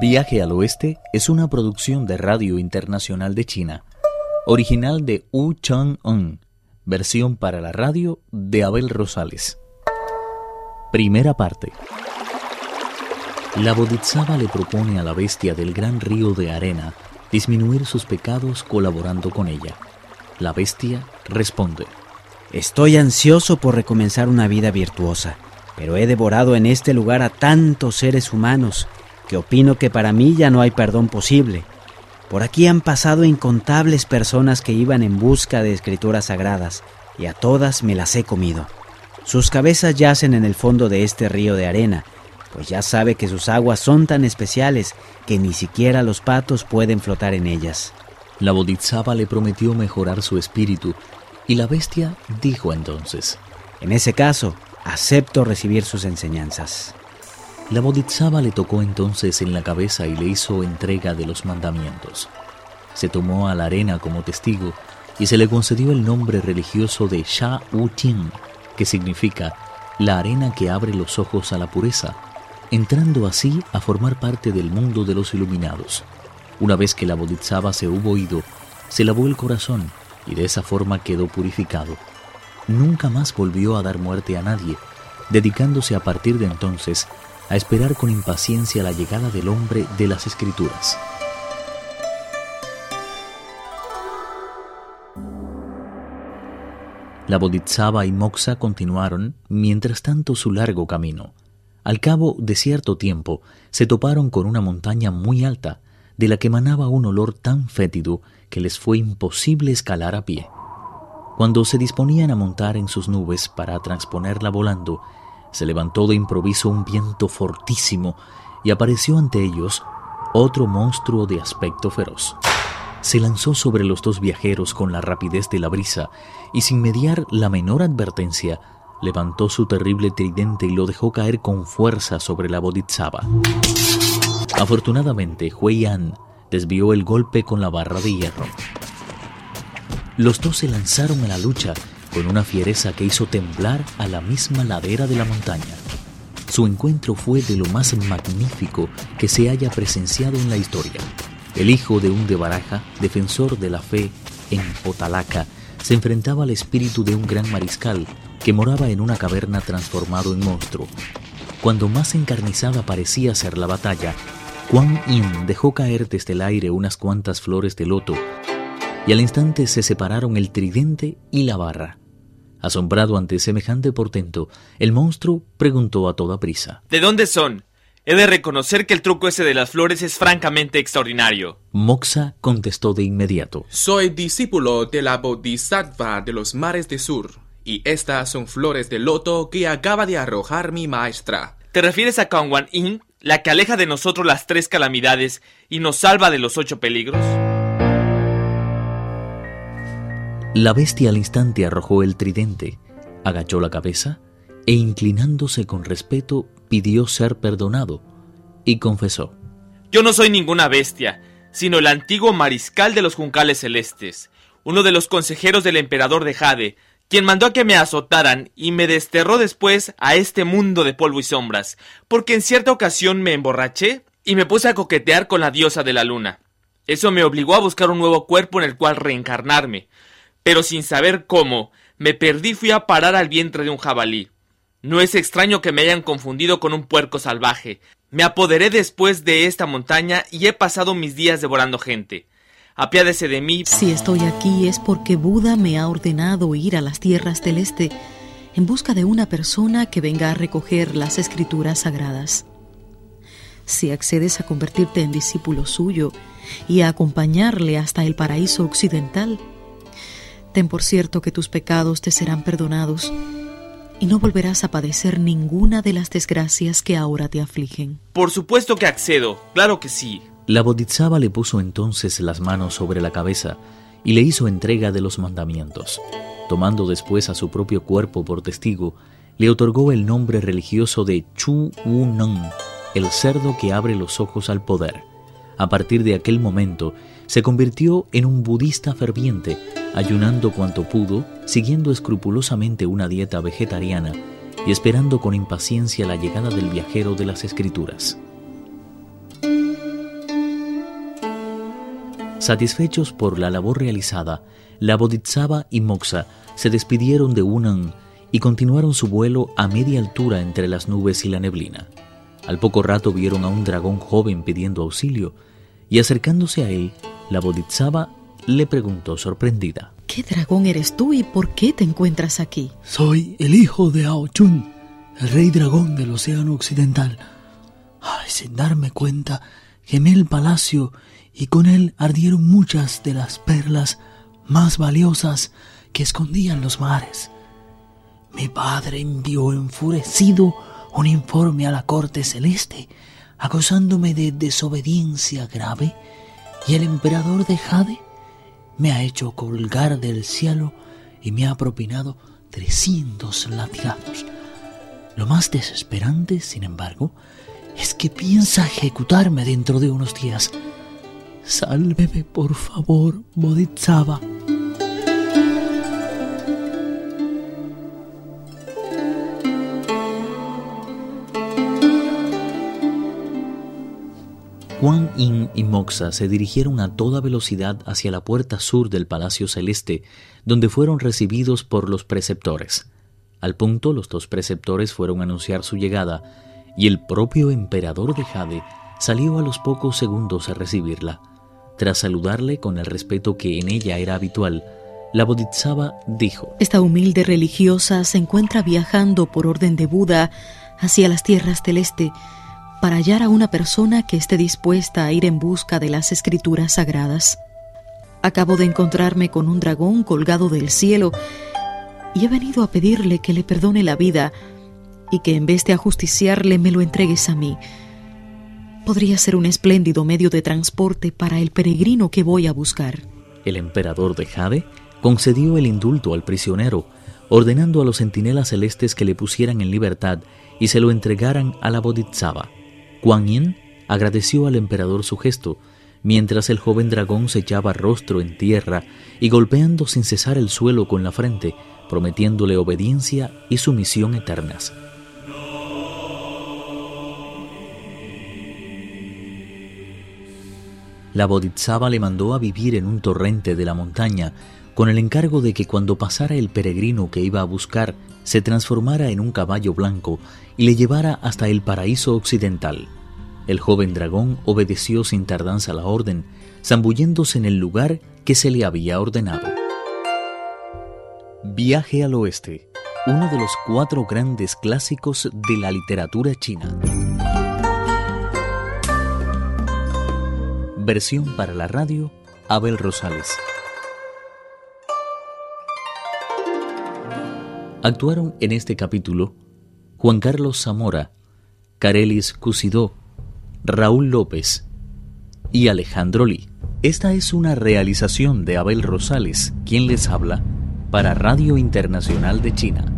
Viaje al Oeste es una producción de Radio Internacional de China, original de Wu Chang-un, versión para la radio de Abel Rosales. Primera parte. La Bodhisattva le propone a la bestia del gran río de arena disminuir sus pecados colaborando con ella. La bestia responde. Estoy ansioso por recomenzar una vida virtuosa, pero he devorado en este lugar a tantos seres humanos opino que para mí ya no hay perdón posible. Por aquí han pasado incontables personas que iban en busca de escrituras sagradas, y a todas me las he comido. Sus cabezas yacen en el fondo de este río de arena, pues ya sabe que sus aguas son tan especiales que ni siquiera los patos pueden flotar en ellas. La Bodhisattva le prometió mejorar su espíritu, y la bestia dijo entonces, En ese caso, acepto recibir sus enseñanzas. La Bodhisattva le tocó entonces en la cabeza y le hizo entrega de los mandamientos. Se tomó a la arena como testigo y se le concedió el nombre religioso de Sha Wu Tien, que significa la arena que abre los ojos a la pureza, entrando así a formar parte del mundo de los iluminados. Una vez que la Bodhisattva se hubo ido, se lavó el corazón y de esa forma quedó purificado. Nunca más volvió a dar muerte a nadie, dedicándose a partir de entonces a esperar con impaciencia la llegada del hombre de las escrituras. La Bodhisattva y Moxa continuaron, mientras tanto, su largo camino. Al cabo de cierto tiempo, se toparon con una montaña muy alta, de la que emanaba un olor tan fétido que les fue imposible escalar a pie. Cuando se disponían a montar en sus nubes para transponerla volando, se levantó de improviso un viento fortísimo y apareció ante ellos otro monstruo de aspecto feroz. Se lanzó sobre los dos viajeros con la rapidez de la brisa y sin mediar la menor advertencia, levantó su terrible tridente y lo dejó caer con fuerza sobre la Bodhisattva. Afortunadamente, Hui An desvió el golpe con la barra de hierro. Los dos se lanzaron a la lucha con una fiereza que hizo temblar a la misma ladera de la montaña. Su encuentro fue de lo más magnífico que se haya presenciado en la historia. El hijo de un de Baraja, defensor de la fe en Potalaca, se enfrentaba al espíritu de un gran mariscal que moraba en una caverna transformado en monstruo. Cuando más encarnizada parecía ser la batalla, Quan Yin dejó caer desde el aire unas cuantas flores de loto y al instante se separaron el tridente y la barra. Asombrado ante semejante portento, el monstruo preguntó a toda prisa. ¿De dónde son? He de reconocer que el truco ese de las flores es francamente extraordinario. Moxa contestó de inmediato. Soy discípulo de la Bodhisattva de los mares de sur, y estas son flores de loto que acaba de arrojar mi maestra. ¿Te refieres a Kangwan Yin, la que aleja de nosotros las tres calamidades y nos salva de los ocho peligros? La bestia al instante arrojó el tridente, agachó la cabeza e inclinándose con respeto pidió ser perdonado y confesó. Yo no soy ninguna bestia, sino el antiguo mariscal de los juncales celestes, uno de los consejeros del emperador de Jade, quien mandó a que me azotaran y me desterró después a este mundo de polvo y sombras, porque en cierta ocasión me emborraché y me puse a coquetear con la diosa de la luna. Eso me obligó a buscar un nuevo cuerpo en el cual reencarnarme, pero sin saber cómo, me perdí fui a parar al vientre de un jabalí. No es extraño que me hayan confundido con un puerco salvaje. Me apoderé después de esta montaña y he pasado mis días devorando gente. Apiádese de mí. Si estoy aquí es porque Buda me ha ordenado ir a las tierras del este en busca de una persona que venga a recoger las escrituras sagradas. Si accedes a convertirte en discípulo suyo y a acompañarle hasta el paraíso occidental, Ten por cierto que tus pecados te serán perdonados y no volverás a padecer ninguna de las desgracias que ahora te afligen. Por supuesto que accedo, claro que sí. La Bodhisattva le puso entonces las manos sobre la cabeza y le hizo entrega de los mandamientos. Tomando después a su propio cuerpo por testigo, le otorgó el nombre religioso de Chu Wu el cerdo que abre los ojos al poder. A partir de aquel momento, se convirtió en un budista ferviente, ayunando cuanto pudo, siguiendo escrupulosamente una dieta vegetariana y esperando con impaciencia la llegada del viajero de las escrituras. Satisfechos por la labor realizada, la Bodhisattva y Moxa se despidieron de Unan y continuaron su vuelo a media altura entre las nubes y la neblina. Al poco rato vieron a un dragón joven pidiendo auxilio, y acercándose a él, la Bodhisattva le preguntó sorprendida. ¿Qué dragón eres tú y por qué te encuentras aquí? Soy el hijo de Aochun, el rey dragón del Océano Occidental. Ay, sin darme cuenta, quemé el palacio y con él ardieron muchas de las perlas más valiosas que escondían los mares. Mi padre envió enfurecido un informe a la corte celeste acusándome de desobediencia grave y el emperador de Jade me ha hecho colgar del cielo y me ha propinado trescientos latigazos. Lo más desesperante, sin embargo, es que piensa ejecutarme dentro de unos días. Sálveme, por favor, Bodhisattva. Juan Yin y Moxa se dirigieron a toda velocidad hacia la puerta sur del Palacio Celeste, donde fueron recibidos por los preceptores. Al punto, los dos preceptores fueron a anunciar su llegada, y el propio emperador de Jade salió a los pocos segundos a recibirla. Tras saludarle con el respeto que en ella era habitual, la Bodhisattva dijo: Esta humilde religiosa se encuentra viajando por orden de Buda hacia las tierras del este para hallar a una persona que esté dispuesta a ir en busca de las escrituras sagradas. Acabo de encontrarme con un dragón colgado del cielo y he venido a pedirle que le perdone la vida y que en vez de ajusticiarle me lo entregues a mí. Podría ser un espléndido medio de transporte para el peregrino que voy a buscar. El emperador de Jade concedió el indulto al prisionero, ordenando a los centinelas celestes que le pusieran en libertad y se lo entregaran a la Bodhisattva. Kuan Yin agradeció al emperador su gesto, mientras el joven dragón se echaba rostro en tierra y golpeando sin cesar el suelo con la frente, prometiéndole obediencia y sumisión eternas. La Bodhisattva le mandó a vivir en un torrente de la montaña, con el encargo de que cuando pasara el peregrino que iba a buscar, se transformara en un caballo blanco y le llevara hasta el paraíso occidental. El joven dragón obedeció sin tardanza la orden, zambulléndose en el lugar que se le había ordenado. Viaje al oeste, uno de los cuatro grandes clásicos de la literatura china. Versión para la radio, Abel Rosales. Actuaron en este capítulo Juan Carlos Zamora, Carelis Cusidó, Raúl López y Alejandro Lee. Esta es una realización de Abel Rosales, quien les habla para Radio Internacional de China.